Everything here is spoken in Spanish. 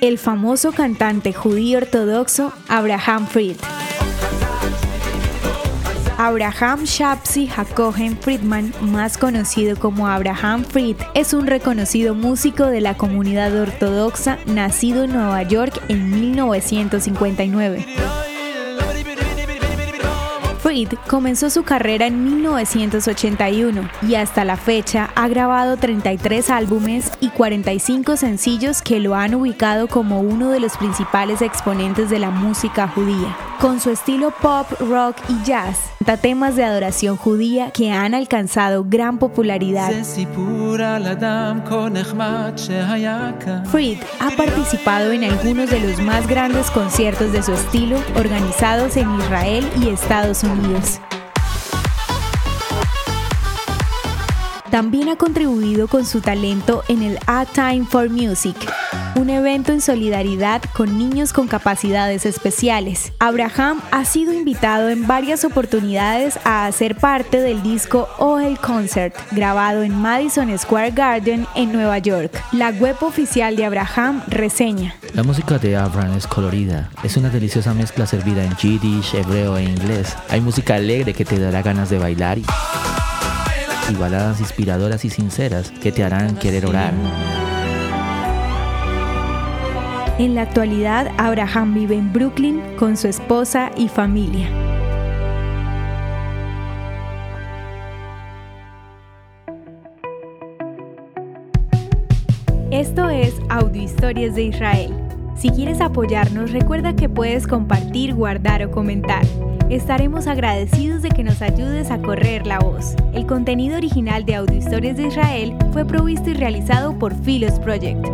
el famoso cantante judío ortodoxo Abraham Fried. Abraham Shapsi Hakohen Friedman, más conocido como Abraham Fried, es un reconocido músico de la comunidad ortodoxa nacido en Nueva York en 1959. Fried comenzó su carrera en 1981 y hasta la fecha ha grabado 33 álbumes y 45 sencillos que lo han ubicado como uno de los principales exponentes de la música judía. Con su estilo pop, rock y jazz, da temas de adoración judía que han alcanzado gran popularidad. Fried ha participado en algunos de los más grandes conciertos de su estilo organizados en Israel y Estados Unidos. También ha contribuido con su talento en el A Time for Music, un evento en solidaridad con niños con capacidades especiales. Abraham ha sido invitado en varias oportunidades a hacer parte del disco Ohel Concert, grabado en Madison Square Garden en Nueva York. La web oficial de Abraham reseña. La música de Abraham es colorida, es una deliciosa mezcla servida en yiddish, hebreo e inglés. Hay música alegre que te dará ganas de bailar y baladas inspiradoras y sinceras que te harán querer orar. En la actualidad, Abraham vive en Brooklyn con su esposa y familia. Esto es Audio Historias de Israel. Si quieres apoyarnos, recuerda que puedes compartir, guardar o comentar. Estaremos agradecidos de que nos ayudes a correr la voz. El contenido original de Audio Historias de Israel fue provisto y realizado por Philos Project.